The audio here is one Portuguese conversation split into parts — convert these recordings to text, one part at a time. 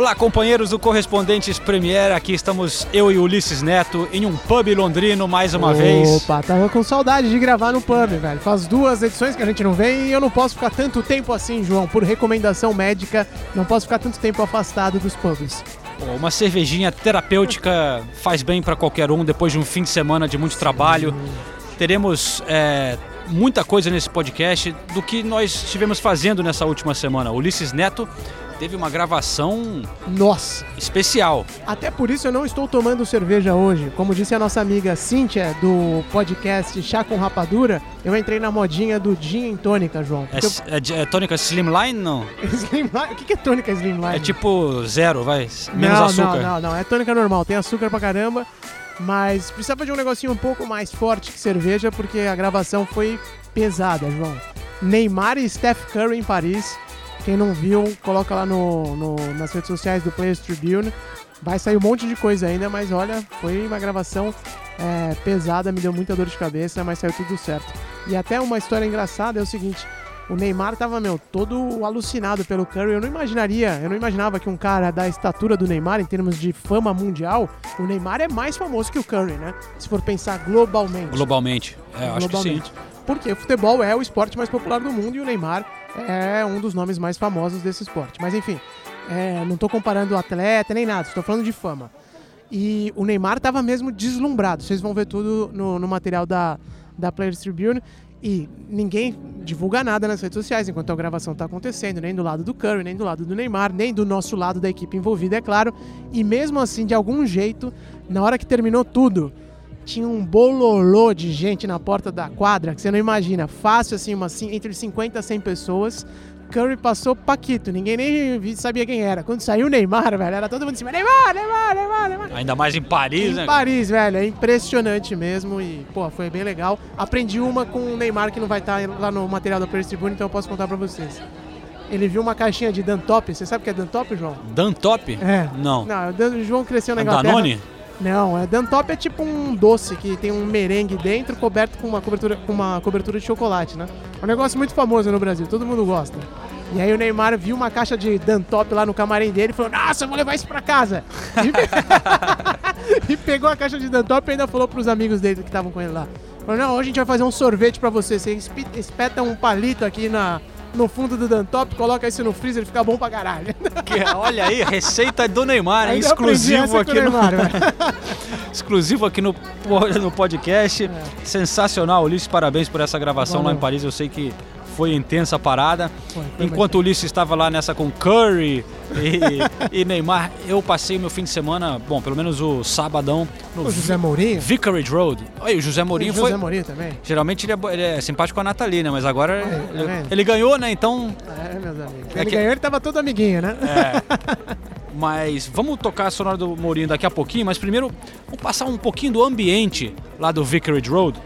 Olá, companheiros do Correspondentes Premier. Aqui estamos eu e Ulisses Neto em um pub londrino mais uma vez. Opa, tava com saudade de gravar no pub, velho. Faz duas edições que a gente não vem e eu não posso ficar tanto tempo assim, João, por recomendação médica. Não posso ficar tanto tempo afastado dos pubs. Uma cervejinha terapêutica faz bem para qualquer um depois de um fim de semana de muito trabalho. Teremos é, muita coisa nesse podcast do que nós estivemos fazendo nessa última semana. Ulisses Neto teve uma gravação Nossa! especial. Até por isso eu não estou tomando cerveja hoje. Como disse a nossa amiga Cíntia do podcast Chá com Rapadura, eu entrei na modinha do gin em tônica, João. É, s- é é tônica Slimline? Não. eu- Slimline- O que que é tônica Slimline? É tipo zero, vai. Menos não, açúcar. Não, não, não. É tônica normal. Tem açúcar pra caramba. Mas precisava de um negocinho um pouco mais forte que cerveja, porque a gravação foi pesada, João. Neymar e Steph Curry em Paris. Quem não viu, coloca lá no, no- nas redes sociais do Players Tribune. Vai sair um monte de coisa ainda, mas olha, foi uma gravação é, pesada, me deu muita dor de cabeça, mas saiu tudo certo. E até uma história engraçada é o seguinte: o Neymar tava, meu, todo alucinado pelo Curry. Eu não imaginaria, eu não imaginava que um cara da estatura do Neymar, em termos de fama mundial, o Neymar é mais famoso que o Curry, né? Se for pensar globalmente. Globalmente. É, eu acho que sim. globalmente. Porque o futebol é o esporte mais popular do mundo e o Neymar é um dos nomes mais famosos desse esporte. Mas enfim, é, não tô comparando o atleta nem nada, estou falando de fama. E o Neymar tava mesmo deslumbrado. Vocês vão ver tudo no, no material da, da Players Tribune. E ninguém divulga nada nas redes sociais enquanto a gravação tá acontecendo, nem do lado do Curry, nem do lado do Neymar, nem do nosso lado da equipe envolvida, é claro. E mesmo assim, de algum jeito, na hora que terminou tudo, tinha um bololô de gente na porta da quadra, que você não imagina. Fácil, assim, uma, entre 50 a 100 pessoas. Curry passou Paquito, ninguém nem sabia quem era. Quando saiu o Neymar, velho, era todo mundo em cima. Neymar, Neymar, Neymar, Neymar. Ainda mais em Paris, Em né? Paris, velho, é impressionante mesmo e, pô, foi bem legal. Aprendi uma com o Neymar que não vai estar lá no material da Players Tribune, então eu posso contar pra vocês. Ele viu uma caixinha de Dantop, você sabe o que é Dantop, João? Dantop? É. Não. Não, o João cresceu na A Inglaterra. Danone? Não, é Dantop é tipo um doce que tem um merengue dentro coberto com uma cobertura com uma cobertura de chocolate, né? É um negócio muito famoso no Brasil, todo mundo gosta. E aí o Neymar viu uma caixa de Dantop lá no camarim dele e falou: "Nossa, eu vou levar isso pra casa". E, pegou a caixa de Dantop e ainda falou pros amigos dele que estavam com ele lá. Falou: "Não, hoje a gente vai fazer um sorvete pra você. Você espeta um palito aqui na no fundo do Dantop, coloca isso no freezer, fica bom pra caralho. Que- olha aí, receita do Neymar, hein? Ainda exclusivo aqui no Neymar, velho. exclusivo aqui no, no podcast. É. Sensacional, Ulisses, parabéns por essa gravação lá Valeu. em Paris. Eu sei que foi intensa a parada. Foi, foi Enquanto o Ulisses estava lá nessa com Curry e, e Neymar, eu passei o meu fim de semana, bom, pelo menos o sabadão, no O José Mourinho. Vicarage Road. Olha, o José Mourinho o José foi. Mourinho também. Geralmente ele é, ele é simpático com a Nathalie, né? Mas agora Aí, tá ele, ele ganhou, né? Então É, meus amigos. É Ele que- ganhou, ele tava todo amiguinho, né? Mas vamos tocar a sonora do Mourinho daqui a pouquinho, mas primeiro vamos passar um pouquinho do ambiente lá do Vicarage Road,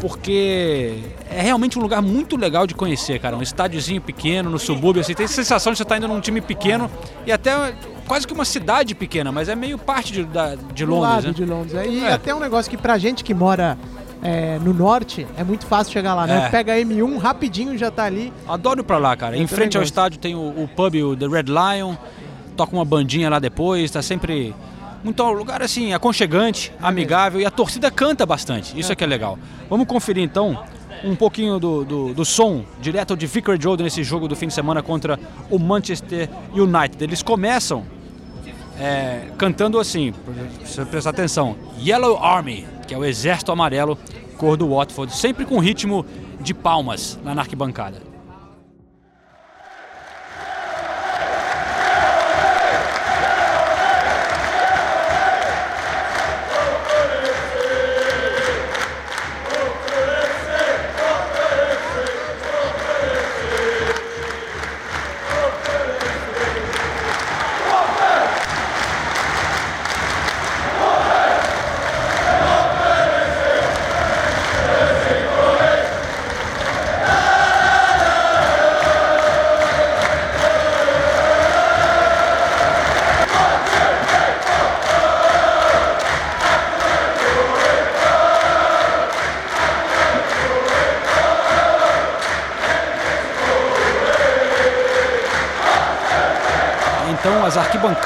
porque é realmente um lugar muito legal de conhecer, cara. Um estádiozinho pequeno, no subúrbio, assim, tem a sensação de você estar indo num time pequeno e até quase que uma cidade pequena, mas é meio parte de, da- de Do Londres, lado né? de Londres. é. E É. até um negócio que pra gente que mora é, no norte é muito fácil chegar lá, né? É. Pega a M1 rapidinho já tá ali. Adoro ir pra lá, cara. Em frente ao estádio tem o, o pub, o The Red Lion, toca uma bandinha lá depois, tá sempre muito um lugar assim, aconchegante, amigável e a torcida canta bastante. Isso é que é legal. Vamos conferir então um pouquinho do, do, do som direto de Vicarage Road nesse jogo do fim de semana contra o Manchester United. Eles começam é, cantando assim, precisa prestar atenção, Yellow Army, que é o exército amarelo, cor do Watford, sempre com ritmo de palmas lá na arquibancada.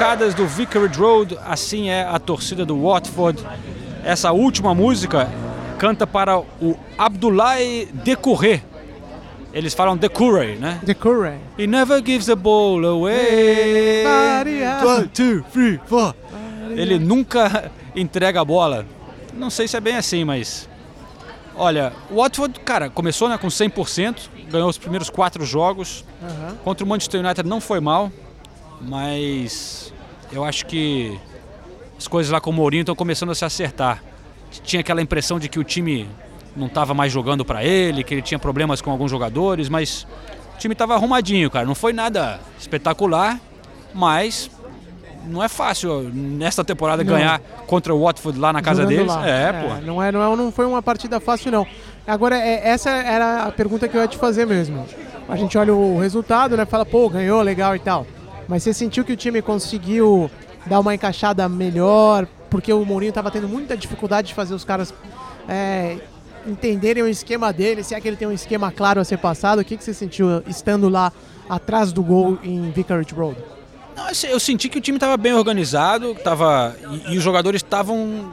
As arquibancadas do Vicarage Road, assim é a torcida do Watford. Essa última música canta para o Abdoulaye Decouré. Eles falam Decouré, né? Curry. He never gives the ball away. One, two, three, four. Ele nunca entrega a bola. Não sei se é bem assim, mas. Olha, o Watford, cara, começou né, com 100%, ganhou os primeiros quatro jogos. Aham. Contra o Manchester United não foi mal, mas eu acho que as coisas lá com o Mourinho estão começando a se acertar. Tinha aquela impressão de que o time não estava mais jogando para ele, que ele tinha problemas com alguns jogadores, mas o time estava arrumadinho, cara. Não foi nada espetacular, mas não é fácil nesta temporada Não. ganhar contra o Watford lá na casa Jogando deles. lá. É, pô. Não, é, não, é, não foi uma partida fácil, não. Agora, é, essa era a pergunta que eu ia te fazer mesmo. A gente olha o resultado, né? Fala, pô, ganhou, legal e tal. Mas você sentiu que o time conseguiu dar uma encaixada melhor? Porque o Mourinho estava tendo muita dificuldade de fazer os caras é, entenderem o esquema dele, se é que ele tem um esquema claro a ser passado. O que, que você sentiu estando lá atrás do gol em Vicarage Road? Não, eu se- eu senti que o time estava bem organizado, tava, e, e os jogadores estavam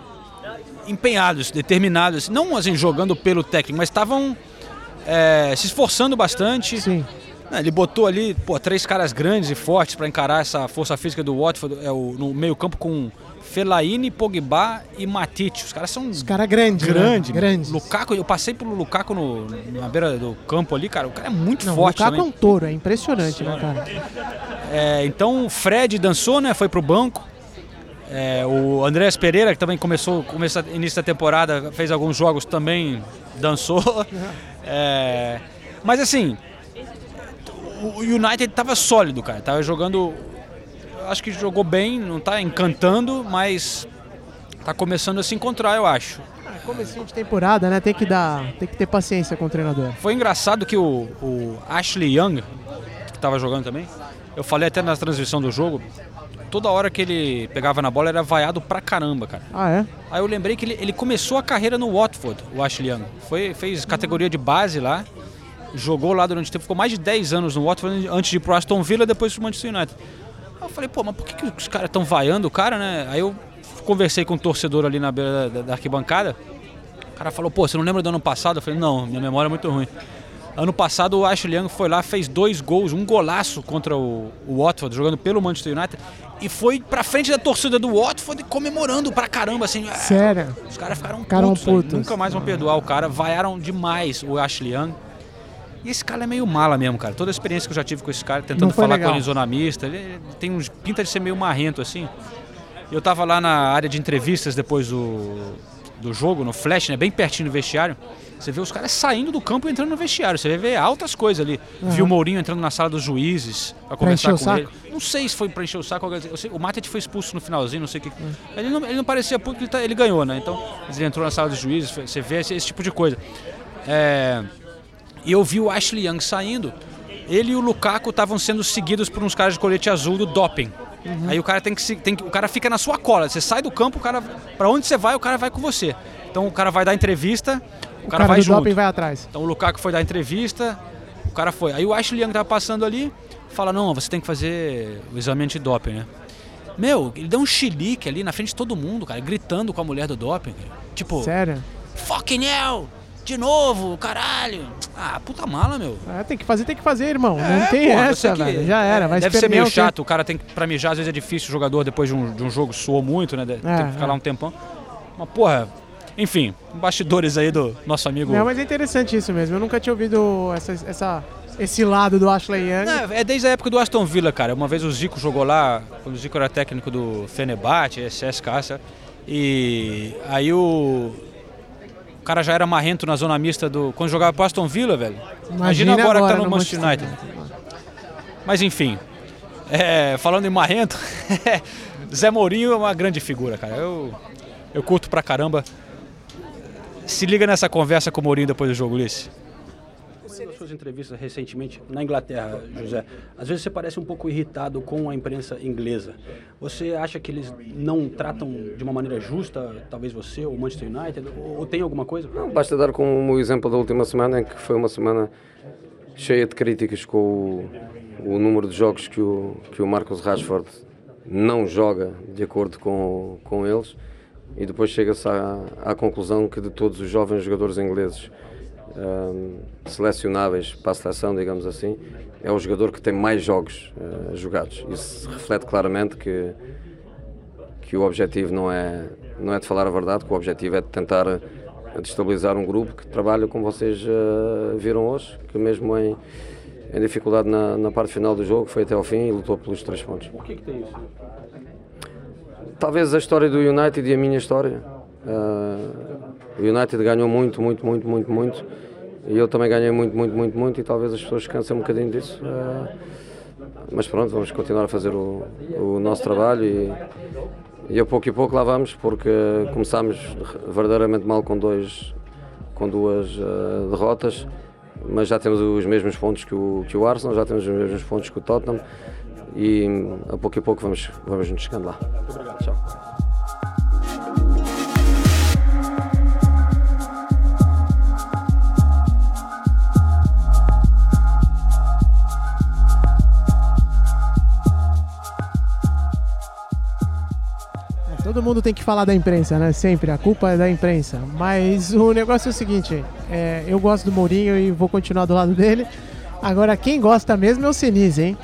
empenhados, determinados, não assim jogando pelo técnico, mas estavam é, se esforçando bastante. Sim. Ele botou ali pô, três caras grandes e fortes para encarar essa força física do Watford é, o, no meio campo com Fellaini, Pogba e Matite. Os caras são Os caras grandes. grandes. Né? Grandes. Lukaku, eu passei pelo Lukaku no, na beira do campo ali, cara. O cara é muito Não, o forte Lukaku é também. um touro, é impressionante, né, cara? É, então o Fred dançou, né? Foi pro banco. É, o Andrés Pereira, que também começou, começou início da temporada, fez alguns jogos também, dançou. É, mas assim, o United tava sólido, cara. Tava jogando. Acho que jogou bem, não tá encantando, mas tá começando a se encontrar, eu acho. Ah, Comecinho de temporada, né? Tem que dar, tem que ter paciência com o treinador. Foi engraçado que o, o Ashley Young, que estava jogando também, eu falei até na transmissão do jogo, toda hora que ele pegava na bola era vaiado pra caramba, cara. Ah, é? Aí eu lembrei que ele, ele começou a carreira no Watford, o Ashley Young. Foi, fez categoria de base lá, jogou lá durante o tempo, ficou mais de 10 anos no Watford antes de ir pro Aston Villa, depois pro Manchester United. Aí eu falei, pô, mas por que, que os caras estão vaiando o cara, né? Aí eu conversei com um torcedor ali na beira da, da arquibancada. O cara falou, pô, você não lembra do ano passado? Eu falei, não, minha memória é muito ruim. Ano passado o Ashley Young foi lá, fez dois gols, um golaço contra o, o Watford, jogando pelo Manchester United, e foi pra frente da torcida do Watford comemorando pra caramba, assim. "Ah, Sério? os caras ficaram Ficaram putos, velho. putos. Nunca mais vão perdoar o cara. Vaiaram demais o Ashley Young. E esse cara é meio mala mesmo, cara. Toda a experiência que eu já tive com esse cara, tentando falar legal. com ele zona mista, ele tem uns pinta de ser meio marrento assim. Eu tava lá na área de entrevistas depois do, do jogo, no flash, né, bem pertinho do vestiário. Você vê os caras saindo do campo e entrando no vestiário. Você vê altas coisas ali. Viu o Mourinho entrando na sala dos juízes pra conversar com ele. Não sei se foi pra encher o saco. sei- o Matet foi expulso no finalzinho, não sei o que. Hum. Ele, não, ele não parecia porque ele, tá- ele ganhou, né? Então, ele entrou na sala dos juízes, você vê esse, esse tipo de coisa. É, e eu vi o Ashley Young saindo. Ele e o Lukaku estavam sendo seguidos por uns caras de colete azul do doping. Uhum. Aí o cara tem que, se- tem que- o cara fica na sua cola. Você sai do campo, o cara para onde você vai, o cara vai com você. Então o cara vai dar entrevista, o, O cara, cara, vai do junto. doping vai atrás. Então o Lukaku foi dar entrevista, o cara foi. Aí o Ashley Young tava passando ali, fala: "Não, você tem que fazer o exame antidoping, né?" Meu, ele deu um chilique ali na frente de todo mundo, cara, gritando com a mulher do doping. cara. Tipo, Sério? fucking hell! De novo, caralho! Ah, puta mala, meu. É, tem que fazer, tem que fazer, irmão. não É, tem porra, essa, que velho. Já era. Vai Deve ser meio chato, o cara tem que, pra mijar, às vezes é difícil, o jogador depois de um, de um jogo suou muito, né? de- tem É, que ficar é. lá um tempão. Mas, porra, enfim, bastidores aí do nosso amigo. Não, mas é interessante isso mesmo. Eu nunca tinha ouvido essa, essa- esse lado do Ashley Young. É, é desde a época do Aston Villa, cara. Uma vez o Zico jogou lá, quando o Zico era técnico do Fenerbahçe, CSKA, sabe? e aí o... o cara já era marrento na zona mista do... Quando jogava pro Aston Villa, velho. Imagina, agora, que tá no, Manchester United. Mas enfim, é, falando em marrento, Zé Mourinho é uma grande figura, cara. Eu, eu curto pra caramba. Se liga nessa conversa com o Mourinho depois do jogo, Ulisses. Entrevistas recentemente na Inglaterra, José, às vezes você parece um pouco irritado com a imprensa inglesa. Você acha que eles não tratam de uma maneira justa, talvez você ou Manchester United, ou, tem alguma coisa? Não, basta dar como exemplo da última semana, em que foi uma semana cheia de críticas com o, o número de jogos que o, que o Marcos Rashford não joga de acordo com, com eles e depois chega-se à, à conclusão que de todos os jovens jogadores ingleses um, selecionáveis para a seleção, digamos assim, é o jogador que tem mais jogos uh, jogados. Isso reflete claramente que, que o objetivo não é, não é de falar a verdade, que o objetivo é de tentar destabilizar um grupo que trabalha, como vocês uh, viram hoje, que mesmo em, em dificuldade na, na, parte final do jogo foi até ao fim e lutou pelos três pontos. O que, é que tem isso? Talvez a história do United e a minha história. Uh, o United ganhou muito, muito, muito, muito, muito. E eu também ganhei muito, muito, muito, muito. E talvez as pessoas cansem um bocadinho disso. Uh, mas pronto, vamos continuar a fazer o, o nosso trabalho e, e a pouco e pouco lá vamos, porque começámos verdadeiramente mal com, dois, com duas uh, derrotas, mas já temos os mesmos pontos que o, que o Arsenal, já temos os mesmos pontos que o Tottenham e a pouco e pouco vamos, vamos nos chegando lá. Muito obrigado. Tchau. Todo mundo tem que falar da imprensa, né? Sempre. A culpa é da imprensa. Mas o negócio é o seguinte: é, eu gosto do Mourinho e vou continuar do lado dele. Agora, quem gosta mesmo é o Senise, hein?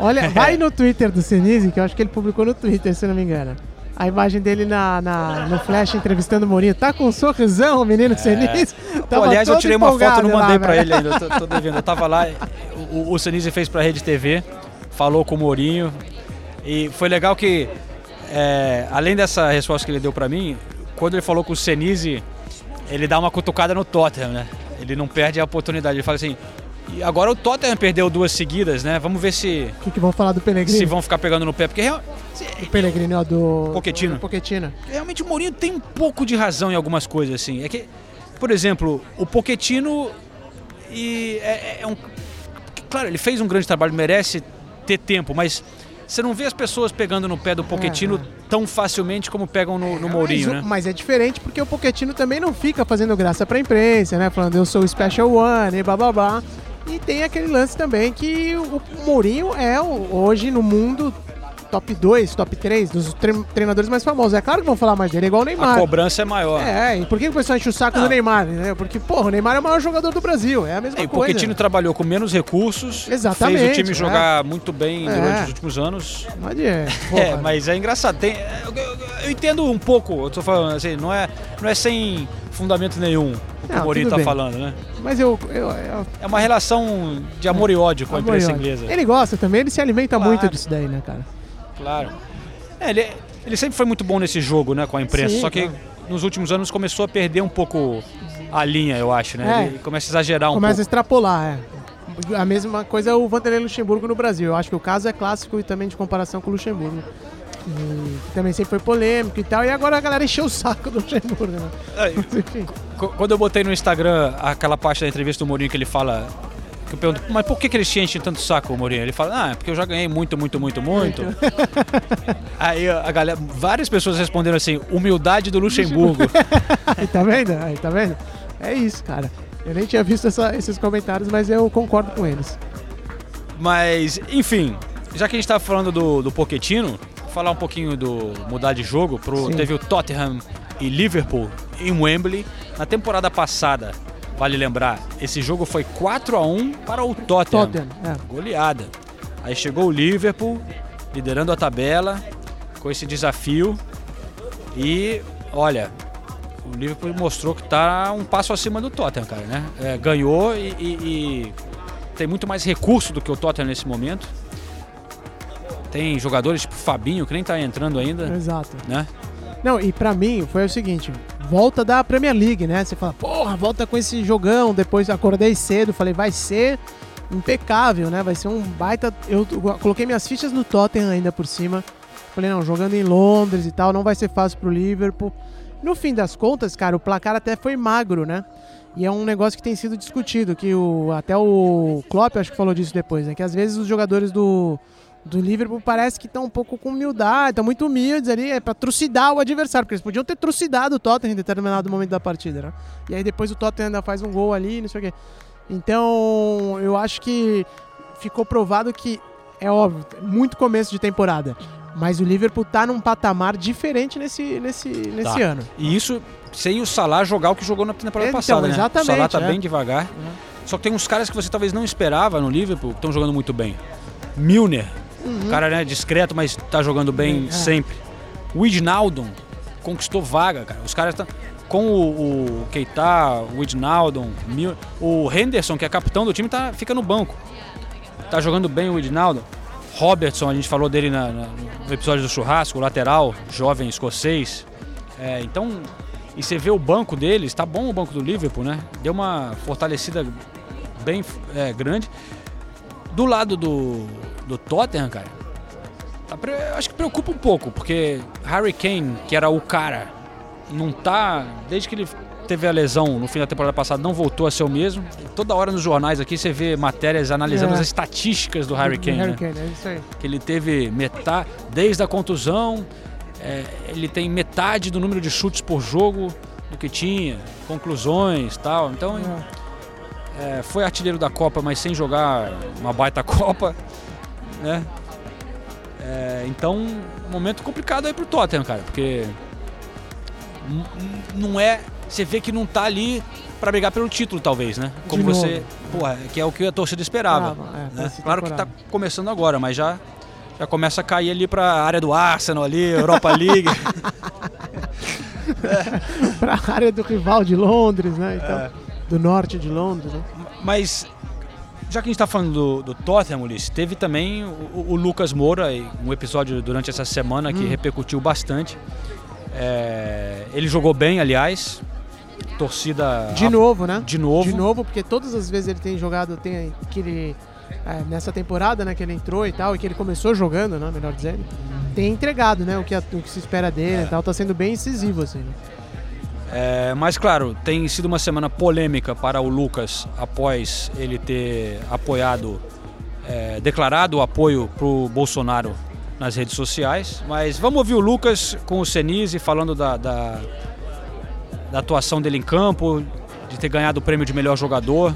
Olha, vai no Twitter do Senise, que eu acho que ele publicou no Twitter, se não me engano. A imagem dele na, na no flash entrevistando o Mourinho. Tá com um sorrisão, o menino é. Senise. Pô, aliás, eu tirei uma foto e não mandei pra ele ainda. Tô, tô devendo. Eu tava lá, o, o Senise fez pra Rede TV, falou com o Mourinho. E foi legal que é, além dessa resposta que ele deu para mim, quando ele falou com o Senise, ele dá uma cutucada no Tottenham, né? Ele não perde a oportunidade. Ele fala assim: e agora o Tottenham perdeu duas seguidas, né? Vamos ver se. O que, que vão falar do Pellegrini? Se vão ficar pegando no pé, porque real... O Pellegrini, ó, do. Pochettino. Do Pochettino. Realmente o Mourinho tem um pouco de razão em algumas coisas, assim. É que, por exemplo, o Pochettino e é, é um. Claro, ele fez um grande trabalho, merece ter tempo, mas você não vê as pessoas pegando no pé do Poquetino é, é. tão facilmente como pegam no, no Mourinho, mas, né? Mas é diferente porque o Poquetino também não fica fazendo graça pra imprensa, né? Falando eu sou o Special One e blá. E tem aquele lance também que o Mourinho é hoje no mundo top 2, top 3 dos treinadores mais famosos. É claro que vão falar mais dele, é igual o Neymar. A cobrança é maior. É, e por que o pessoal enche o saco do Neymar? Né? Porque, porra, o Neymar é o maior jogador do Brasil, é a mesma é, coisa. O Pochettino trabalhou com menos recursos, Exatamente, fez o time jogar é. muito bem durante é. os últimos anos. Mas é, é, mas é engraçado. Tem, eu, eu, eu, entendo um pouco, eu tô falando assim, não é, não é sem fundamento nenhum o que não, o Mourinho tá bem. falando, né? Mas eu, eu, eu, É uma relação de amor e ódio com a imprensa inglesa. Ele gosta também, ele se alimenta claro. muito disso daí, né, cara? Claro. É, ele, ele sempre foi muito bom nesse jogo, né, com a imprensa. Sim, só que claro. nos últimos anos começou a perder um pouco a linha, eu acho, né? É, ele começa a exagerar um começa pouco. Começa a extrapolar, é. A mesma coisa é o Vanderlei Luxemburgo no Brasil. Eu acho que o caso é clássico e também de comparação com o Luxemburgo. E também sempre foi polêmico e tal. E agora a galera encheu o saco do Luxemburgo, né? É, quando eu botei no Instagram aquela parte da entrevista do Mourinho que ele fala que eu pergunto, mas por que, que eles te enchem tanto saco, Mourinho? Ele fala, ah, é porque eu já ganhei muito, muito, muito, muito. Aí a galera, várias pessoas responderam assim, humildade do Luxemburgo. Aí tá vendo? Aí tá vendo? É isso, cara. Eu nem tinha visto essa, esses comentários, mas eu concordo com eles. Mas, enfim, já que a gente tá falando do, do Pochettino, falar um pouquinho do mudar de jogo. Pro, teve o Tottenham e Liverpool em Wembley. Na temporada passada, Vale lembrar, esse jogo foi 4 a 1 para o Tottenham. Tottenham é. Goleada. Aí chegou o Liverpool, liderando a tabela, com esse desafio. E, olha, o Liverpool mostrou que está um passo acima do Tottenham, cara, né? É, ganhou e, e, e, tem muito mais recurso do que o Tottenham nesse momento. Tem jogadores tipo Fabinho, que nem está entrando ainda. Exato. Né? Não, e para mim foi o seguinte, volta da Premier League, né? Você fala, porra, volta com esse jogão. Depois acordei cedo, falei, vai ser impecável, né? Vai ser um baita. Eu coloquei minhas fichas no Tottenham ainda por cima. Falei, não, jogando em Londres e tal, não vai ser fácil pro Liverpool. No fim das contas, cara, o placar até foi magro, né? E é um negócio que tem sido discutido, que o, até o Klopp acho que falou disso depois, né? Que às vezes os jogadores do, do Liverpool parece que estão um pouco com humildade, estão muito humildes ali, é para trucidar o adversário, porque eles podiam ter trucidado o Tottenham em determinado momento da partida, né? E aí depois o Tottenham ainda faz um gol ali, não sei o quê. Então, eu acho que ficou provado que, é óbvio, muito começo de temporada. Mas o Liverpool tá num patamar diferente nesse, nesse, nesse Tá. ano. E isso sem o Salah jogar o que jogou na temporada Então, passada, né? exatamente, O Salah tá é. bem devagar. Só que tem uns caras que você talvez não esperava no Liverpool que estão jogando muito bem. Milner, Uhum. cara né, discreto, mas tá jogando bem É. sempre. O Wijnaldum conquistou vaga, cara. Os caras estão com o, o Keita, o Mil- o Henderson, que é capitão do time, tá, fica no banco. Tá jogando bem o Wijnaldum. Robertson, a gente falou dele na- na- no episódio do churrasco, lateral, jovem escocês. É, então, e você vê o banco deles, tá bom o banco do Liverpool, né? Deu uma fortalecida bem é, grande. Do lado do, do Tottenham, cara, tá pre- acho que preocupa um pouco, porque Harry Kane, que era o cara, não tá. Desde que ele teve a lesão no fim da temporada passada, não voltou a ser o mesmo. Toda hora nos jornais aqui você vê matérias analisando É. as estatísticas do Harry Kane. Harry né? Kane, é isso aí. que ele teve metade, desde a contusão, é, ele tem metade do número de chutes por jogo do que tinha, conclusões tal. Então, é, foi artilheiro da Copa, mas sem jogar uma baita Copa, né? É, então, um momento complicado aí pro Tottenham, cara, porque não é, você vê que não tá ali pra brigar pelo título, talvez, né? Como você, porra, que é o que a torcida esperava. Esperava, é, né? Claro que tá começando agora, mas já já começa a cair ali pra área do Arsenal ali, Europa League. pra área do rival de Londres, né? Então, É. Do norte de Londres, né? Mas, já que a gente está falando do, do Tottenham, Ulisses, teve também o, o Lucas Moura, um episódio durante essa semana que Hum. repercutiu bastante. É, ele jogou bem, aliás. Torcida. De novo, né? De novo. De novo, porque todas as vezes ele tem jogado, tem que ele. é, nessa temporada, né, que ele entrou e tal, e que ele começou jogando, né, melhor dizendo, tem entregado, né, o que, a- o que se espera dele e tal, tá sendo bem incisivo, assim, né? É, mas claro, tem sido uma semana polêmica para o Lucas após ele ter apoiado, é, declarado o apoio para o Bolsonaro nas redes sociais. Mas vamos ouvir o Lucas com o Senise falando da, da, da atuação dele em campo, de ter ganhado o prêmio de melhor jogador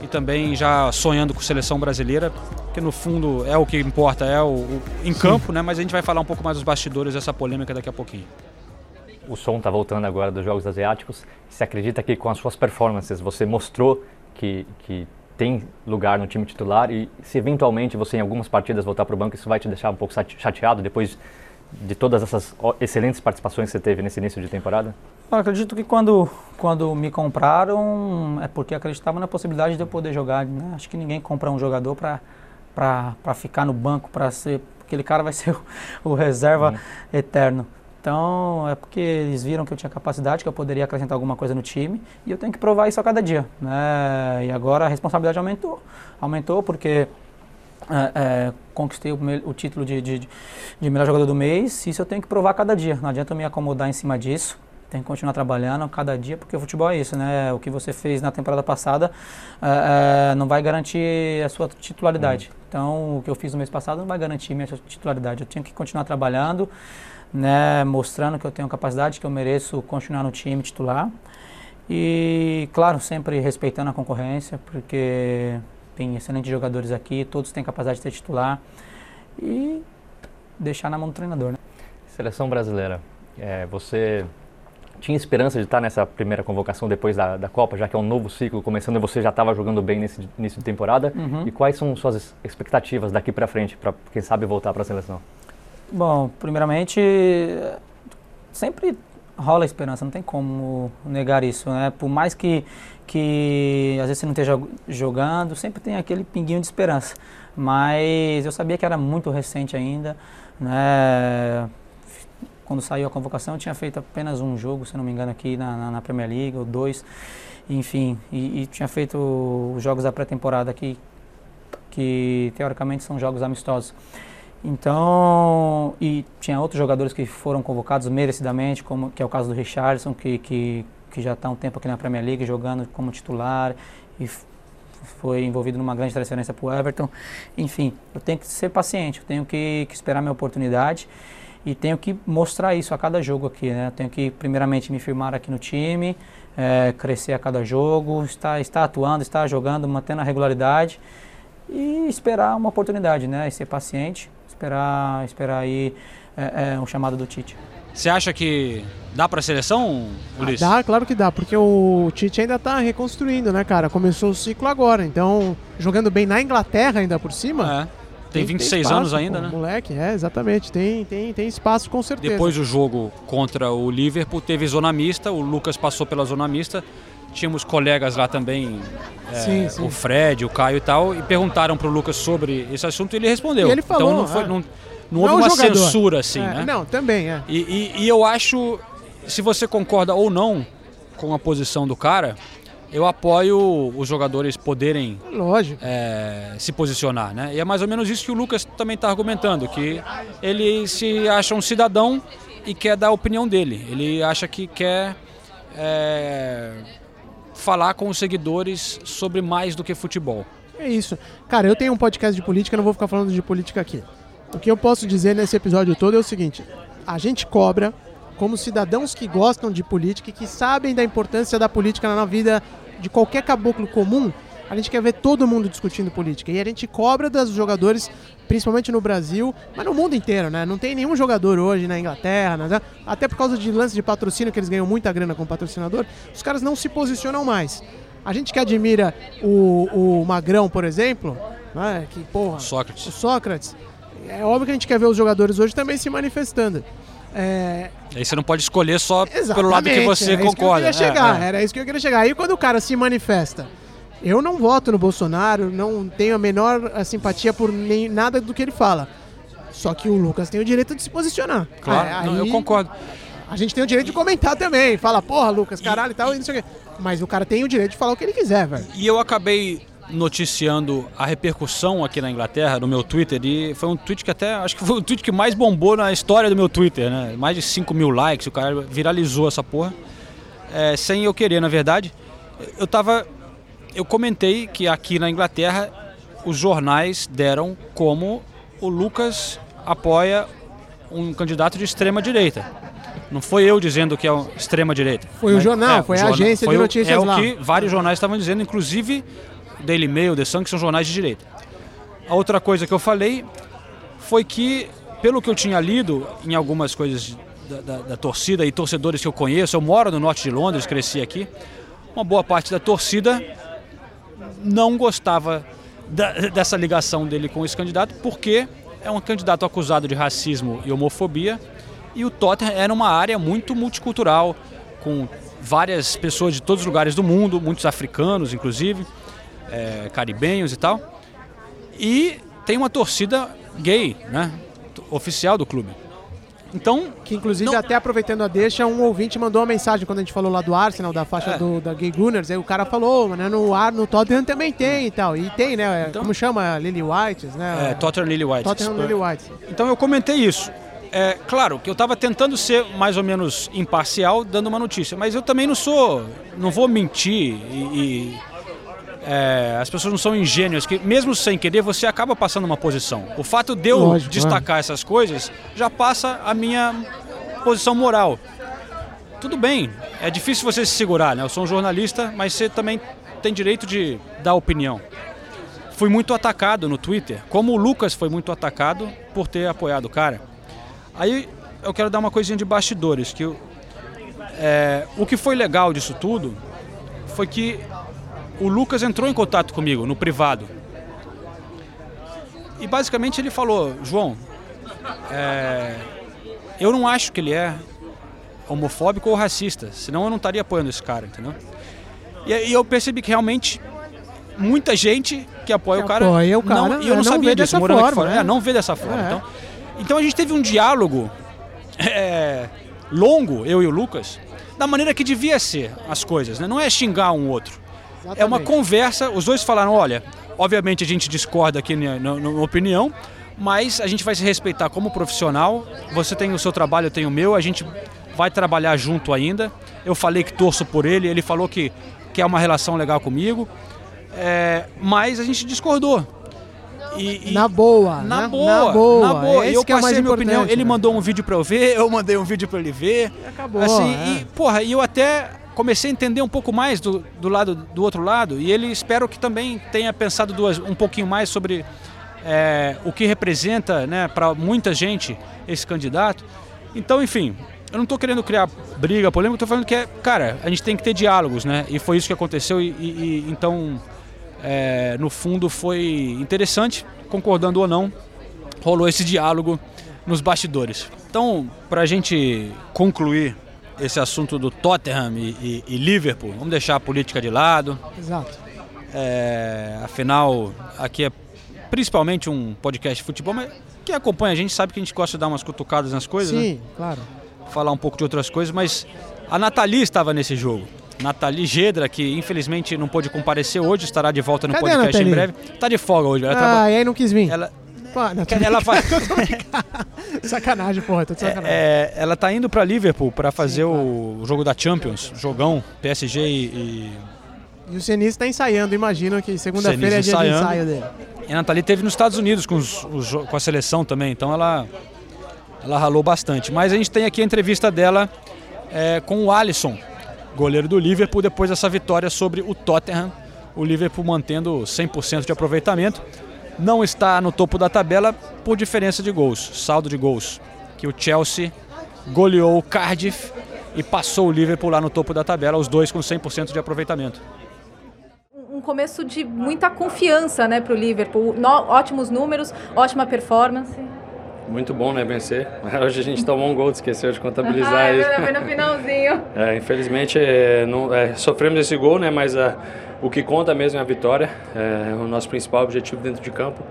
e também já sonhando com seleção brasileira, que no fundo é o que importa, é o, o em campo, né? Mas a gente vai falar um pouco mais dos bastidores dessa polêmica daqui a pouquinho. O som está voltando agora dos Jogos Asiáticos. Você acredita que com as suas performances você mostrou que, que tem lugar no time titular e se eventualmente você em algumas partidas voltar para o banco, isso vai te deixar um pouco chate- chateado depois de todas essas excelentes participações que você teve nesse início de temporada? Eu acredito que quando, quando me compraram é porque acreditava na possibilidade de eu poder jogar. Né? Acho que ninguém compra um jogador para ficar no banco, para ser. Aquele cara vai ser o, o reserva eterno. Então é porque eles viram que eu tinha capacidade, que eu poderia acrescentar alguma coisa no time e eu tenho que provar isso a cada dia. Né? E agora a responsabilidade aumentou. Aumentou porque é, é, conquistei o, o título de, de, de melhor jogador do mês, isso eu tenho que provar a cada dia. Não adianta eu me acomodar em cima disso. Tem que continuar trabalhando a cada dia, porque o futebol é isso, né? O que você fez na temporada passada é, é, não vai garantir a sua titularidade. Então, o que eu fiz no mês passado não vai garantir minha titularidade. Eu tenho que continuar trabalhando, né? Mostrando que eu tenho capacidade, que eu mereço continuar no time titular. E, claro, sempre respeitando a concorrência, porque tem excelentes jogadores aqui, todos têm capacidade de ser titular. E deixar na mão do treinador, né? Seleção brasileira, é, você tinha esperança de estar nessa primeira convocação depois da, da Copa, já que é um novo ciclo começando e você já estava jogando bem nesse início de temporada? Uhum. E quais são suas expectativas daqui para frente, para quem sabe voltar para a seleção? Bom, primeiramente, sempre rola esperança, não tem como negar isso, né? Por mais que, que às vezes você não esteja jogando, sempre tem aquele pinguinho de esperança. Mas eu sabia que era muito recente ainda, né? Quando saiu a convocação, eu tinha feito apenas um jogo, se não me engano, aqui na, na, na Premier League, ou dois, enfim, e, e tinha feito os jogos da pré-temporada aqui, que teoricamente são jogos amistosos. Então, e tinha outros jogadores que foram convocados merecidamente, como que é o caso do Richardson, que, que, que já está um tempo aqui na Premier League jogando como titular e foi envolvido numa grande transferência para o Everton. Enfim, eu tenho que ser paciente, eu tenho que, que esperar minha oportunidade e tenho que mostrar isso a cada jogo aqui, né? Eu tenho que primeiramente me firmar aqui no time, eh, crescer a cada jogo, estar, estar atuando, estar jogando, mantendo a regularidade e esperar uma oportunidade, né? E ser paciente, esperar, esperar aí é, é, um chamado do Tite. Você acha que dá para a seleção, Ulisses? Dá, claro que dá, porque o Tite ainda tá reconstruindo, né, cara? Começou o ciclo agora, então jogando bem na Inglaterra ainda por cima. É. Tem 26 espaço, anos ainda, pô, né? Moleque, é, exatamente. Tem, tem, tem espaço com certeza. Depois do jogo contra o Liverpool, teve zona mista, o Lucas passou pela zona mista. Tínhamos colegas lá também, é, Sim, sim. o Fred, o Caio e tal, e perguntaram pro Lucas sobre esse assunto e ele respondeu. E ele falou, então não, foi, é. não, não houve é um uma jogador. censura assim, É, né? Não, também é. E, e- e eu acho, se você concorda ou não com a posição do cara, eu apoio os jogadores poderem Lógico. é, se posicionar, né? E é mais ou menos isso que o Lucas também está argumentando, que ele se acha um cidadão e quer dar a opinião dele. Ele acha que quer é, falar com os seguidores sobre mais do que futebol. É isso. Cara, eu tenho um podcast de política, não vou ficar falando de política aqui. O que eu posso dizer nesse episódio todo é o seguinte: a gente cobra como cidadãos que gostam de política e que sabem da importância da política na vida de qualquer caboclo comum. A gente quer ver todo mundo discutindo política. E a gente cobra dos jogadores, principalmente no Brasil, mas no mundo inteiro, né? Não tem nenhum jogador hoje na Inglaterra, na- até por causa de lance de patrocínio, que eles ganham muita grana com patrocinador, os caras não se posicionam mais. A gente que admira o, o Magrão, por exemplo, né, que porra, Sócrates. o Sócrates, é óbvio que a gente quer ver os jogadores hoje também se manifestando. É, Aí você não pode escolher só exatamente, pelo lado que você era concorda. Isso que eu queria chegar, É, é. Era isso que eu queria chegar. Aí quando o cara se manifesta, eu não voto no Bolsonaro, não tenho a menor eh, simpatia por nem nada do que ele fala. Só que o Lucas tem o direito de se posicionar. Claro, É, não, eu aí- concordo. A gente tem o direito de comentar também. Fala, porra, Lucas, caralho e tal, e não sei o quê. Mas o cara tem o direito de falar o que ele quiser, velho. E eu acabei noticiando a repercussão aqui na Inglaterra no meu Twitter e foi um tweet que até acho que foi o tweet que mais bombou na história do meu Twitter, né? Mais de 5 mil likes, o cara viralizou essa porra. É, sem eu querer, na verdade. Eu tava. Eu comentei que aqui na Inglaterra os jornais deram como o Lucas apoia um candidato de extrema direita. Não foi eu dizendo que é um extrema direita. Foi o jornal, foi a jorna- agência de foi o- notícias É lá. o que vários jornais estavam dizendo, inclusive Daily Mail, The Sun, que são jornais de direita. A outra coisa que eu falei foi que, pelo que eu tinha lido em algumas coisas da, da- da torcida e torcedores que eu conheço, eu moro no norte de Londres, cresci aqui, uma boa parte da torcida não gostava da- dessa ligação dele com esse candidato, porque é um candidato acusado de racismo e homofobia, e o Tottenham era uma área muito multicultural, com várias pessoas de todos os lugares do mundo, muitos africanos, inclusive, eh, caribenhos e tal. E tem uma torcida gay, né? Oficial do clube. Então, Que inclusive, até aproveitando a deixa, um ouvinte mandou uma mensagem quando a gente falou lá do Arsenal, da faixa É. do, da Gay Gunners, aí o cara falou, né, no, ar, no Tottenham também tem e tal. E tem, né? Então- como chama? Lily White, né? é, Tottenham Lily White. Tottenham Lily White. Então eu comentei isso. É claro que eu estava tentando ser mais ou menos imparcial, dando uma notícia, mas eu também não sou, não vou mentir e, e, é, as pessoas não são ingênuas que mesmo sem querer você acaba passando uma posição. O fato de eu Lógico, destacar essas coisas já passa a minha posição moral. Tudo bem, é difícil você se segurar, né? Eu sou um jornalista, mas você também tem direito de dar opinião. Fui muito atacado no Twitter, como o Lucas foi muito atacado por ter apoiado o cara. Aí eu quero dar uma coisinha de bastidores, que é, o que foi legal disso tudo foi que o Lucas entrou em contato comigo no privado. E basicamente ele falou, João, é, eu não acho que ele é homofóbico ou racista, senão eu não estaria apoiando esse cara, entendeu? E aí eu percebi que realmente muita gente que apoia Que o cara, apoia o cara, não, e eu é, não, não sabia vê disso, dessa morando aqui forma, fora. né? É, não vê dessa forma. É. Então, então a gente teve um diálogo é, longo, eu e o Lucas, da maneira que devia ser as coisas, né? Não é xingar um outro. É uma Exatamente. conversa, os dois falaram, olha, obviamente a gente discorda aqui na, na- na opinião, mas a gente vai se respeitar como profissional, você tem o seu trabalho, eu tenho o meu, a gente vai trabalhar junto ainda. Eu falei que torço por ele, ele falou que quer uma relação legal comigo, é, mas a gente discordou. E, e- Na boa, na né? boa, na boa. na boa. Esse eu que é passei mais minha opinião. Ele né? mandou um vídeo pra eu ver, eu mandei um vídeo pra ele ver. Acabou, Assim, é. e, porra, e eu até comecei a entender um pouco mais do, do lado do outro lado e ele espero que também tenha pensado duas, um pouquinho mais sobre é, o que representa né, para muita gente esse candidato. Então, enfim, eu não estou querendo criar briga, polêmica, estou falando que é, cara, a gente tem que ter diálogos, né? E foi isso que aconteceu e, e, e então, é, no fundo, foi interessante, concordando ou não, rolou esse diálogo nos bastidores. Então, para a gente concluir esse assunto do Tottenham e, e, Liverpool, vamos deixar a política de lado. Exato. É, afinal, aqui é principalmente um podcast de futebol, mas quem acompanha a gente sabe que a gente gosta de dar umas cutucadas nas coisas, Sim, né? claro. Falar um pouco de outras coisas, mas a Nathalie estava nesse jogo. Nathalie Gedra, que infelizmente não pôde comparecer hoje, estará de volta no Cadê podcast em breve. Está de folga hoje. Ela ah, e aí não quis vir. Ela, Pô, não, ela faz... sacanagem, porra, tô de sacanagem. É, ela tá indo para Liverpool para fazer Sim, o jogo da Champions, jogão, PSG e. E o Senis está ensaiando, imagino que segunda-feira é dia ensaiando. de ensaio dele. E a Nathalie teve nos Estados Unidos com, os, os, com a seleção também, então ela, ela ralou bastante. Mas a gente tem aqui a entrevista dela é, com o Alisson, goleiro do Liverpool, depois dessa vitória sobre o Tottenham. O Liverpool mantendo 100% de aproveitamento não está no topo da tabela por diferença de gols, saldo de gols, que o Chelsea goleou o Cardiff e passou o Liverpool lá no topo da tabela, os dois com 100% de aproveitamento. Um começo de muita confiança né, para o Liverpool, no, ótimos números, ótima performance. Muito bom, né, vencer. Hoje a gente tomou um gol, esqueceu de contabilizar ah, isso. Foi no finalzinho. É, infelizmente, é, não, é, sofremos esse gol, né, mas a o que conta mesmo é a vitória, é o nosso principal objetivo dentro de campo.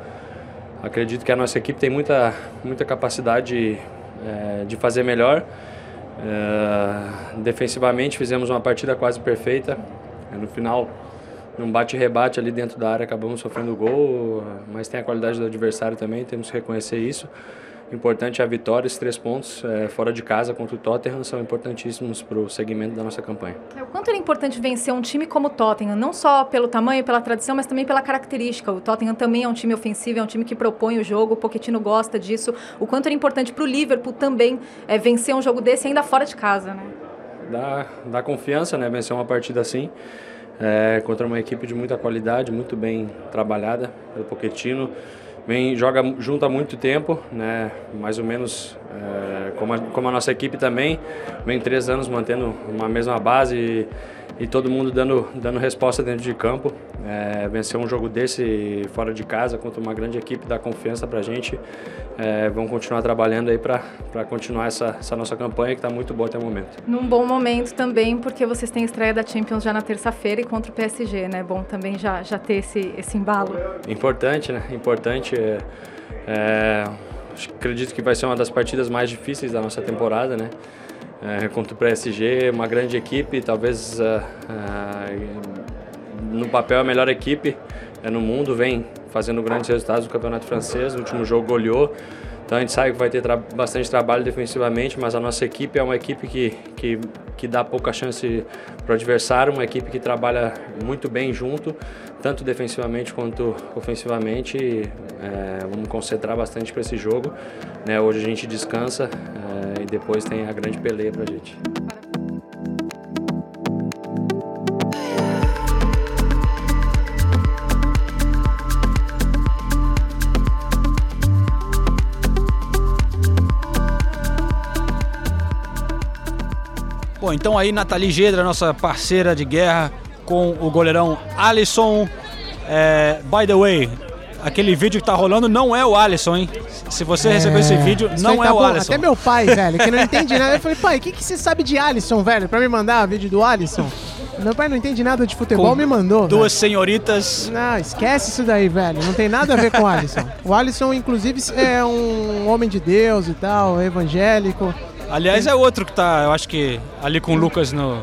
Acredito que a nossa equipe tem muita, muita capacidade é, de fazer melhor. É, defensivamente fizemos uma partida quase perfeita. No final, num bate-rebate ali dentro da área, acabamos sofrendo gol, mas tem a qualidade do adversário também, temos que reconhecer isso importante é a vitória, esses três pontos é, fora de casa contra o Tottenham são importantíssimos para o segmento da nossa campanha. É, o quanto é importante vencer um time como o Tottenham, não só pelo tamanho, pela tradição, mas também pela característica. O Tottenham também é um time ofensivo, é um time que propõe o jogo, o Pochettino gosta disso. O quanto é importante para o Liverpool também é, vencer um jogo desse ainda fora de casa, né? Dá, dá confiança, né? Vencer uma partida assim. É, contra uma equipe de muita qualidade, muito bem trabalhada pelo Pochettino vem joga junto há muito tempo, né? Mais ou menos é, como, a, como a nossa equipe também vem três anos mantendo uma mesma base e, e todo mundo dando dando resposta dentro de campo. É, vencer um jogo desse fora de casa contra uma grande equipe dá confiança para a gente. É, vamos continuar trabalhando aí para continuar essa, essa nossa campanha que está muito boa até o momento. Num bom momento também, porque vocês têm estreia da Champions já na terça-feira e contra o PSG, né? Bom também já, já ter esse, esse embalo. Importante, né? Importante. É, é, acredito que vai ser uma das partidas mais difíceis da nossa temporada, né? É, contra o PSG, uma grande equipe, talvez uh, uh, no papel a melhor equipe é, no mundo, vem fazendo grandes resultados no Campeonato Francês, no último jogo goleou. Então a gente sabe que vai ter tra bastante trabalho defensivamente, mas a nossa equipe é uma equipe que, que, que dá pouca chance para o adversário, uma equipe que trabalha muito bem junto, tanto defensivamente quanto ofensivamente. É, vamos concentrar bastante para esse jogo. Né? Hoje a gente descansa é, e depois tem a grande peleia para a gente. Bom, então aí Nathalie Gedra, nossa parceira de guerra, com o goleirão Alisson. É, by the way, aquele vídeo que tá rolando não é o Alisson, hein? Se você é, recebeu esse vídeo, não é tá o bom. Alisson. Até meu pai, velho, que não entende nada. Eu falei, pai, o que, que você sabe de Alisson, velho? Pra me mandar o vídeo do Alisson? Meu pai não entende nada de futebol, com me mandou. Duas velho. senhoritas. Não, esquece isso daí, velho. Não tem nada a ver com o Alisson. O Alisson, inclusive, é um homem de Deus e tal, evangélico. Aliás, é outro que tá, eu acho que ali com o Lucas no,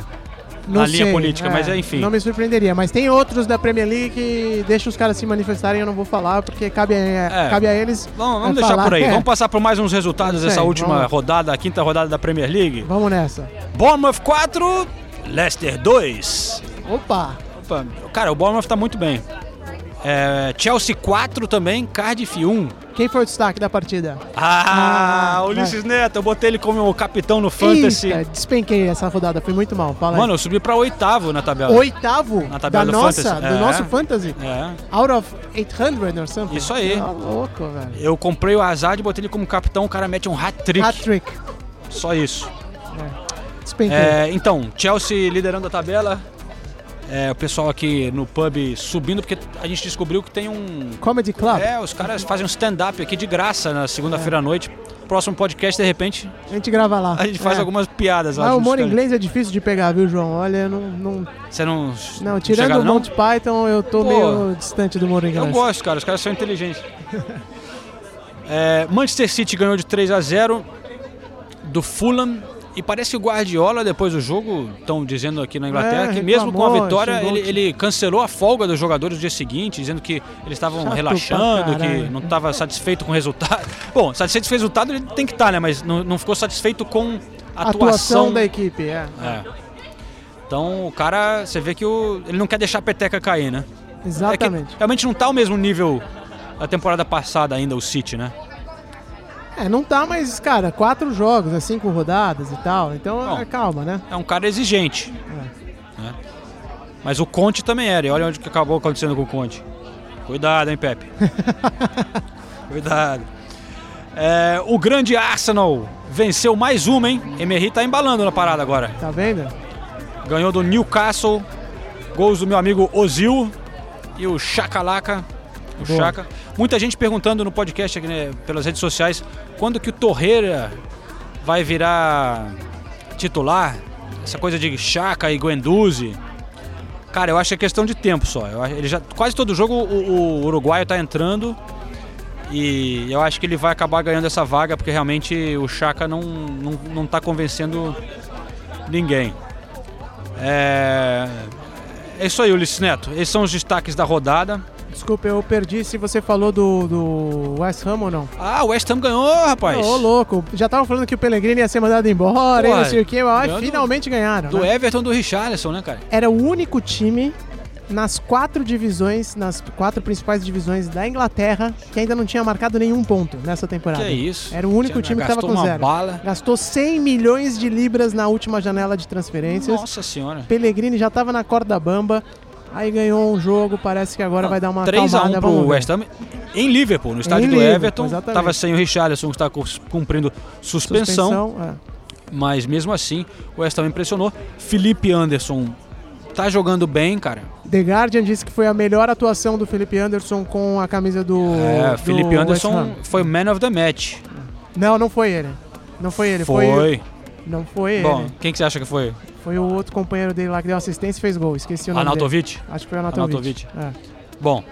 não na sei, linha política, é, mas enfim. Não me surpreenderia, mas tem outros da Premier League que deixam os caras se manifestarem, eu não vou falar, porque cabe a, é. cabe a eles. Vamos, vamos deixar falar. por aí. É. Vamos passar por mais uns resultados dessa última vamos. rodada, a quinta rodada da Premier League. Vamos nessa. Bournemouth 4, Leicester 2. Opa! Opa. Cara, o Bournemouth tá muito bem. É, Chelsea 4 também, Cardiff 1. Quem foi o destaque da partida? Ah, Ah, Ulisses Neto, eu botei ele como capitão no Fantasy. Eita, despenquei essa rodada, foi muito mal. Fala aí. Mano, eu subi pra oitavo na tabela. Oitavo Na tabela da do nossa, Fantasy. do É. nosso Fantasy? É. Out of 800 or something? Isso aí. Tá louco, velho. Eu comprei o Azad e botei ele como capitão, o cara mete um hat-trick. Hat-trick. Só isso. Despenquei. É, então, Chelsea liderando a tabela. É, o pessoal aqui no pub subindo, porque a gente descobriu que tem um. Comedy Club. É, os caras fazem um stand-up aqui de graça na segunda-feira à noite. Próximo podcast, de repente, A gente grava lá. a gente faz É. algumas piadas lá. Mas o humor inglês é difícil de pegar, viu, João? Olha, eu não. Não, Você não. não tirando o? Monty Python, eu tô Pô, meio distante do humor inglês. Eu gosto, cara. Os caras são inteligentes. É, Manchester City ganhou de 3 a 0 do Fulham. E parece que o Guardiola, depois do jogo, estão dizendo aqui na Inglaterra, É, que mesmo com a vitória, ele, ele cancelou a folga dos jogadores no dia seguinte, dizendo que eles estavam relaxando, que não estava satisfeito com o resultado. Bom, satisfeito com o resultado ele tem que estar, né? Mas não, não ficou satisfeito com a atuação. atuação da equipe, é. É. Então o cara, você vê que o, ele não quer deixar a peteca cair, né? É Exatamente. que realmente não está ao mesmo nível da temporada passada ainda, o City, né? É, não tá, mas, cara, quatro jogos, é cinco rodadas e tal. Então, Bom. é, calma, né? É um cara exigente. né? Mas o Conte também era, e olha onde que acabou acontecendo com o Conte. Cuidado, hein, Pepe? Cuidado. É, o grande Arsenal venceu mais uma, hein? Emery tá embalando na parada agora. Tá vendo? Ganhou do Newcastle. Gols do meu amigo Ozil e o Chacalaca. O Boa. Chaca. Muita gente perguntando no podcast aqui, né, pelas redes sociais, quando que o Torreira vai virar titular? Essa coisa de Chaca e Guendouzi. Cara, eu acho que é questão de tempo só. Eu ele já, quase todo jogo o, o uruguaio tá entrando e eu acho que ele vai acabar ganhando essa vaga porque realmente o Chaka não, não, não tá convencendo ninguém. É, é isso aí, Ulisses Neto. Esses são os destaques da rodada. Desculpa, eu perdi se você falou do, do West Ham ou não. Ah, o West Ham ganhou, rapaz. Ô, louco. Já tava falando que o Pellegrini ia ser mandado embora, Pô, não sei o quê. Mas finalmente ganharam. Do né? Everton do Richarlison, né, cara? Era o único time nas quatro divisões, nas quatro principais divisões da Inglaterra, que ainda não tinha marcado nenhum ponto nessa temporada. Que isso. Era o único time que tava gastou com uma zero. bala. Gastou 100 milhões de libras na última janela de transferências. Nossa senhora. Pellegrini já tava na corda bamba. Aí ganhou um jogo, parece que agora vai dar uma 3x1 acalmada. pro vamos ver. West Ham em Liverpool, no estádio do Liverpool, Everton. Tava sem o Richarlison, que está cumprindo suspensão. Suspensão, é. Mas mesmo assim, o West Ham impressionou. Felipe Anderson tá jogando bem, cara. The Guardian disse que foi a melhor atuação do Felipe Anderson com a camisa do. É, do Felipe Anderson foi o man of the match. Não, não foi ele. Não foi ele. Foi. Foi. Não foi Bom, ele. quem que você acha que foi? Foi o outro companheiro dele lá que deu assistência e fez gol. Esqueci o nome Arnautovic? dele. Acho que foi o Arnautovic. Arnautovic. É. Bom,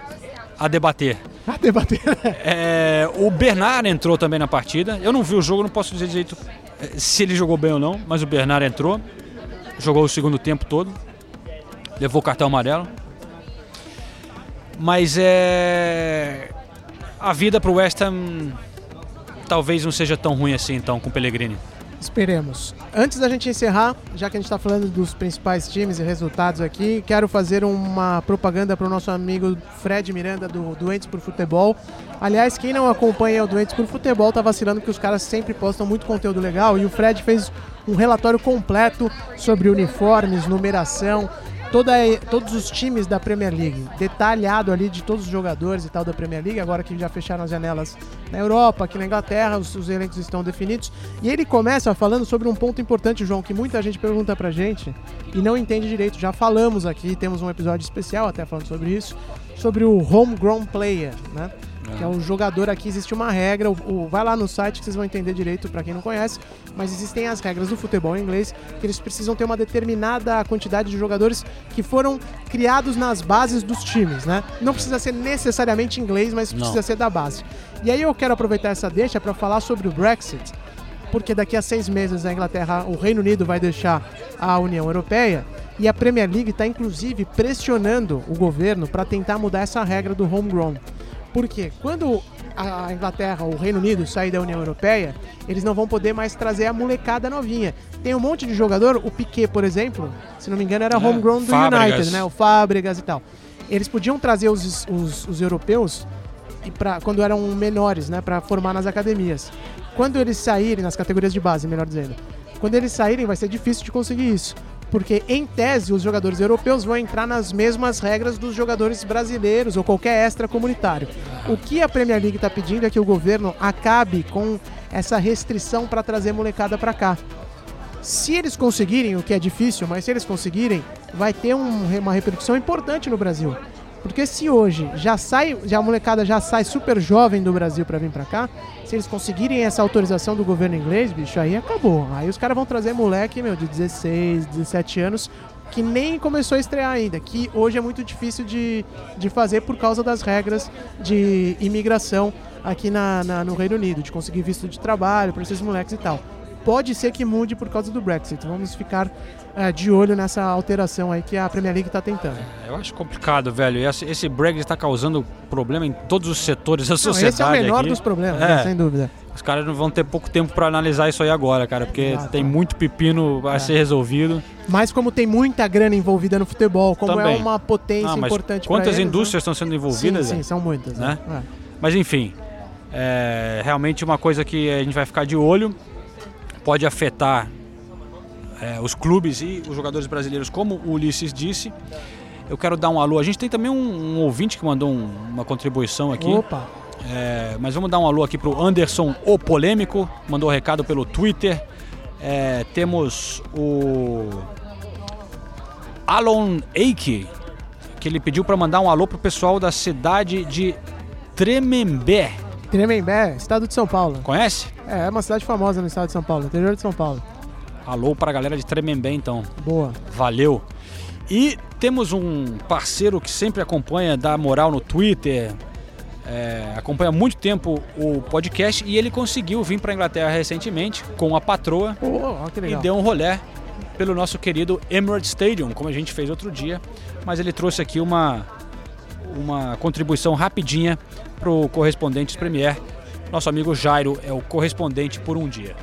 a debater. A debater. É, o Bernard entrou também na partida. Eu não vi o jogo, não posso dizer direito eh, se ele jogou bem ou não, mas o Bernard entrou. Jogou o segundo tempo todo. Levou o cartão amarelo. Mas é. A vida pro West Ham talvez não seja tão ruim assim, então, com o Pellegrini. Esperemos. Antes da gente encerrar, já que a gente está falando dos principais times e resultados aqui, quero fazer uma propaganda para o nosso amigo Fred Miranda do Doentes por Futebol. Aliás, quem não acompanha o Doentes por Futebol tá vacilando porque os caras sempre postam muito conteúdo legal e o Fred fez um relatório completo sobre uniformes, numeração, toda, todos os times da Premier League, detalhado ali de todos os jogadores e tal da Premier League, agora que já fecharam as janelas na Europa, aqui na Inglaterra, os, os elencos estão definidos. E ele começa falando sobre um ponto importante, João, que muita gente pergunta pra gente e não entende direito. Já falamos aqui, temos um episódio especial até falando sobre isso, sobre o homegrown player, né? Que é o jogador aqui, existe uma regra. O, o- vai lá no site que vocês vão entender direito para quem não conhece. Mas existem as regras do futebol inglês que eles precisam ter uma determinada quantidade de jogadores que foram criados nas bases dos times, né? Não precisa ser necessariamente inglês, mas Não. precisa ser da base. E aí eu quero aproveitar essa deixa para falar sobre o Brexit, porque daqui a seis meses a Inglaterra, o Reino Unido vai deixar a União Europeia e a Premier League está inclusive pressionando o governo para tentar mudar essa regra do homegrown. Por quê? Quando a Inglaterra, o Reino Unido sair da União Europeia, eles não vão poder mais trazer a molecada novinha. Tem um monte de jogador, o Piquet, por exemplo, se não me engano, era É, homegrown do Fábregas. United, né? O Fábregas e tal. eles podiam trazer os, os, os europeus e pra, quando eram menores, né, para formar nas academias. Quando eles saírem, nas categorias de base, melhor dizendo, quando eles saírem vai ser difícil de conseguir isso. Porque, em tese, os jogadores europeus vão entrar nas mesmas regras dos jogadores brasileiros ou qualquer extra comunitário. O que a Premier League está pedindo é que o governo acabe com essa restrição para trazer molecada para cá. Se eles conseguirem, o que é difícil, mas se eles conseguirem, vai ter um, uma repercussão importante no Brasil. Porque se hoje já sai, já a molecada já sai super jovem do Brasil para vir para cá, se eles conseguirem essa autorização do governo inglês, bicho, aí acabou. Aí os caras vão trazer moleque, meu, de 16, 17 anos, que nem começou a estrear ainda, que hoje é muito difícil de, de fazer por causa das regras de imigração aqui na, na no Reino Unido, de conseguir visto de trabalho para esses moleques e tal pode ser que mude por causa do Brexit. Vamos ficar é, de olho nessa alteração aí que a Premier League está tentando. É, eu acho complicado, velho. Esse, esse Brexit está causando problema em todos os setores da sociedade. Esse é o menor aqui. dos problemas, é. né, sem dúvida. Os caras não vão ter pouco tempo para analisar isso aí agora, cara, porque Exato. tem muito pepino a É. ser resolvido. Mas como tem muita grana envolvida no futebol, como é Também. uma potência Ah, importante Quantas eles, indústrias né? estão sendo envolvidas? Sim, sim, é? são muitas. Né? Né? É. Mas enfim, é realmente uma coisa que a gente vai ficar de olho. Pode afetar é, os clubes e os jogadores brasileiros, como o Ulisses disse. Eu quero dar um alô. A gente tem também um, um ouvinte que mandou um- uma contribuição aqui. Opa! É, mas vamos dar um alô aqui pro Anderson O Polêmico, mandou um recado pelo Twitter. É, temos o Alon Eike, que ele pediu para mandar um alô pro pessoal da cidade de Tremembé. Tremembé, estado de São Paulo. Conhece? É, é uma cidade famosa no estado de São Paulo, interior de São Paulo. Alô pra galera de Tremembé então. Boa. Valeu. E temos um parceiro que sempre acompanha, dá moral no Twitter, é, acompanha há muito tempo o podcast e ele conseguiu vir para Inglaterra recentemente com a patroa Oh, que e deu um rolé pelo nosso querido Emirates Stadium, como a gente fez outro dia. Mas ele trouxe aqui uma, uma contribuição rapidinha para o Correspondentes Premier. Nosso amigo Jairo é o correspondente por um dia.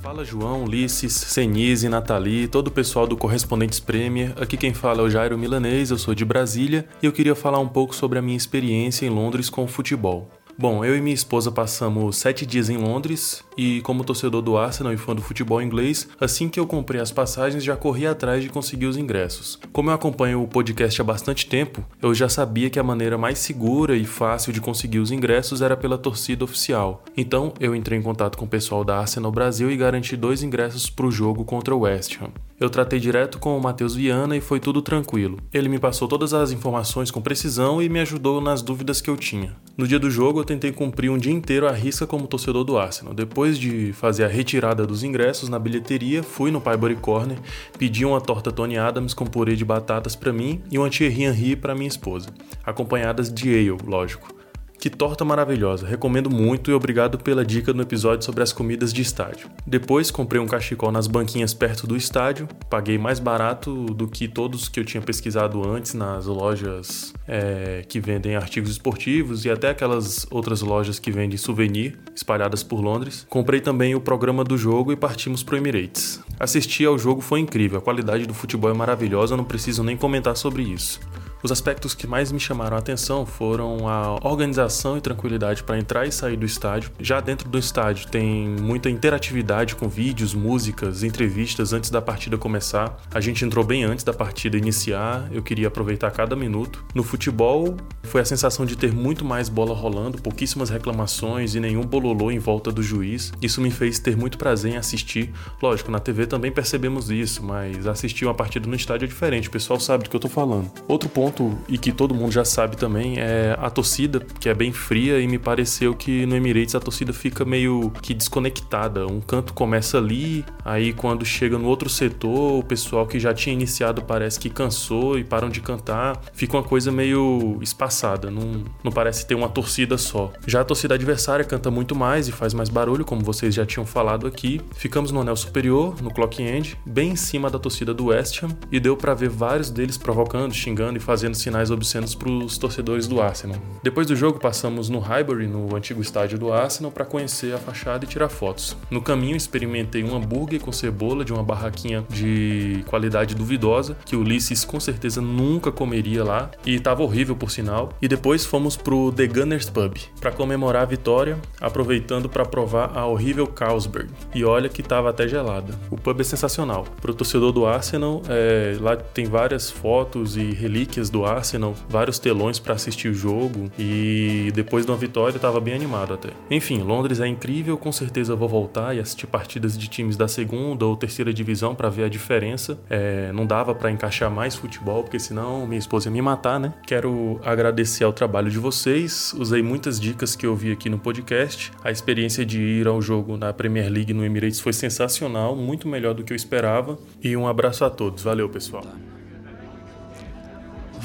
Fala João, Ulisses, Senise, Nathalie, todo o pessoal do Correspondentes Premier. Aqui quem fala é o Jairo Milanês, eu sou de Brasília e eu queria falar um pouco sobre a minha experiência em Londres com o futebol. Bom, eu e minha esposa passamos sete dias em Londres e, como torcedor do Arsenal e fã do futebol inglês, assim que eu comprei as passagens já corri atrás de conseguir os ingressos. Como eu acompanho o podcast há bastante tempo, eu já sabia que a maneira mais segura e fácil de conseguir os ingressos era pela torcida oficial. Então eu entrei em contato com o pessoal da Arsenal Brasil e garanti dois ingressos para o jogo contra o West Ham. Eu tratei direto com o Matheus Viana e foi tudo tranquilo. Ele me passou todas as informações com precisão e me ajudou nas dúvidas que eu tinha. No dia do jogo, eu tentei cumprir um dia inteiro à risca como torcedor do Arsenal. Depois de fazer a retirada dos ingressos na bilheteria, fui no Piebury Corner, pedi uma torta Tony Adams com purê de batatas para mim e uma Thierry Henry para minha esposa, acompanhadas de ale, lógico. Que torta maravilhosa, recomendo muito e obrigado pela dica no episódio sobre as comidas de estádio. Depois comprei um cachecol nas banquinhas perto do estádio, paguei mais barato do que todos que eu tinha pesquisado antes nas lojas é, que vendem artigos esportivos e até aquelas outras lojas que vendem souvenir espalhadas por Londres. Comprei também o programa do jogo e partimos pro Emirates. Assistir ao jogo foi incrível, a qualidade do futebol é maravilhosa, não preciso nem comentar sobre isso. Os aspectos que mais me chamaram a atenção foram a organização e tranquilidade para entrar e sair do estádio. Já dentro do estádio tem muita interatividade com vídeos, músicas, entrevistas antes da partida começar. A gente entrou bem antes da partida iniciar, eu queria aproveitar cada minuto. No futebol, foi a sensação de ter muito mais bola rolando, pouquíssimas reclamações e nenhum bololô em volta do juiz. Isso me fez ter muito prazer em assistir. Lógico, na TV também percebemos isso, mas assistir uma partida no estádio é diferente, o pessoal sabe do que eu tô falando. Outro ponto e que todo mundo já sabe também é a torcida, que é bem fria e me pareceu que no Emirates a torcida fica meio que desconectada. Um canto começa ali, aí quando chega no outro setor, o pessoal que já tinha iniciado parece que cansou e param de cantar. Fica uma coisa meio espaçada, não, não parece ter uma torcida só. Já a torcida adversária canta muito mais e faz mais barulho, como vocês já tinham falado aqui. Ficamos no anel superior, no clock end, bem em cima da torcida do West Ham, e deu para ver vários deles provocando, xingando e fazendo fazendo sinais obscenos para os torcedores do Arsenal. Depois do jogo, passamos no Highbury, no antigo estádio do Arsenal, para conhecer a fachada e tirar fotos. No caminho, experimentei um hambúrguer com cebola de uma barraquinha de qualidade duvidosa, que Ulisses com certeza nunca comeria lá, e estava horrível por sinal. E depois fomos pro The Gunners Pub para comemorar a vitória, aproveitando para provar a horrível Carlsberg. E olha que estava até gelada. O pub é sensacional. Pro torcedor do Arsenal, é, lá tem várias fotos e relíquias do Arsenal, vários telões para assistir o jogo e depois de uma vitória estava bem animado até. Enfim, Londres é incrível, com certeza vou voltar e assistir partidas de times da segunda ou terceira divisão para ver a diferença. É, não dava para encaixar mais futebol, porque senão minha esposa ia me matar, né? Quero agradecer ao trabalho de vocês, usei muitas dicas que eu vi aqui no podcast. A experiência de ir ao jogo na Premier League no Emirates foi sensacional, muito melhor do que eu esperava. E um abraço a todos. Valeu, pessoal.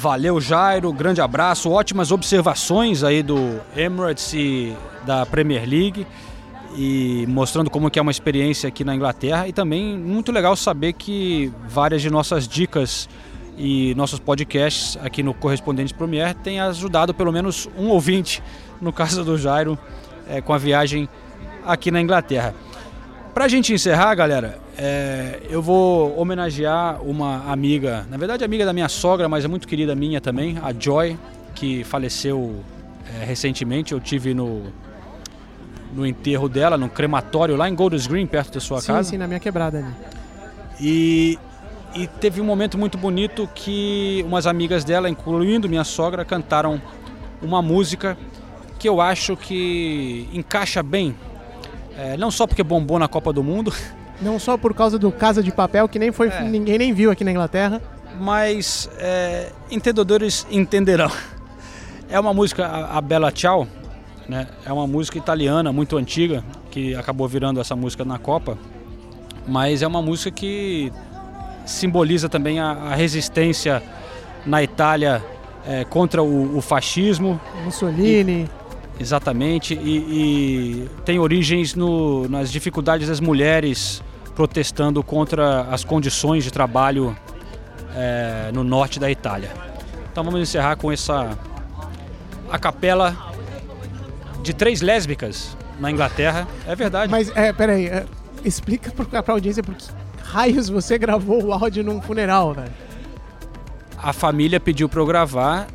Valeu, Jairo. Grande abraço. Ótimas observações aí do Emirates e da Premier League. E mostrando como que é uma experiência aqui na Inglaterra. E também muito legal saber que várias de nossas dicas e nossos podcasts aqui no Correspondentes Premier têm ajudado pelo menos um ouvinte, no caso do Jairo, é, com a viagem aqui na Inglaterra. Pra gente encerrar, galera, é, eu vou homenagear uma amiga, na verdade amiga da minha sogra, mas é muito querida minha também, a Joy, que faleceu é, recentemente. Eu tive no, no enterro dela, no crematório lá em Golders Green, perto da sua sim, casa. Sim, na minha quebrada ali. E, e teve um momento muito bonito que umas amigas dela, incluindo minha sogra, cantaram uma música que eu acho que encaixa bem é, não só porque bombou na Copa do Mundo. Não só por causa do Casa de Papel, que nem foi, é. ninguém nem viu aqui na Inglaterra. Mas é, entendedores entenderão. É uma música, a, a Bella Ciao, né? é uma música italiana muito antiga, que acabou virando essa música na Copa. Mas é uma música que simboliza também a, a resistência na Itália é, contra o, o, fascismo. Mussolini. E, Exatamente, e, e tem origens no, nas dificuldades das mulheres protestando contra as condições de trabalho é, no norte da Itália. Então vamos encerrar com essa a capela de três lésbicas na Inglaterra. É verdade. Mas é, peraí, é, explica para a audiência por que raios você gravou o áudio num funeral, velho. A família pediu para eu gravar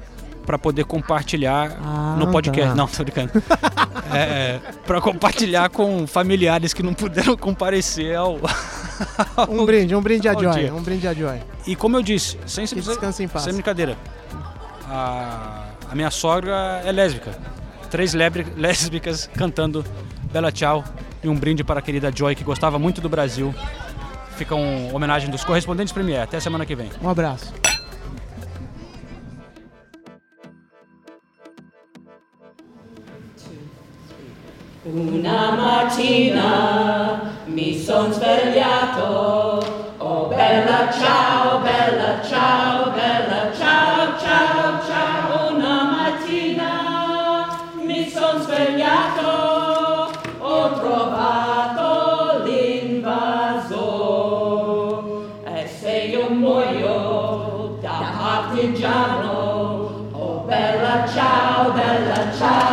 para poder compartilhar ah, no podcast. Tá. Não, tô brincando. é, para compartilhar com familiares que não puderam comparecer ao. ao um brinde, um brinde a Joy. Dia. Um brinde a Joy. E como eu disse, sem, sem, em paz. sem brincadeira, a, a minha sogra é lésbica. Três lésbicas cantando Bela Tchau e um brinde para a querida Joy, que gostava muito do Brasil. Fica uma homenagem dos correspondentes Premier. Até semana que vem. Um abraço. Una mattina mi son svegliato, oh bella ciao, bella ciao, bella ciao, ciao, ciao. Una mattina mi son svegliato, ho trovato l'invasor. E se io muoio da partigiano, oh bella ciao, bella ciao,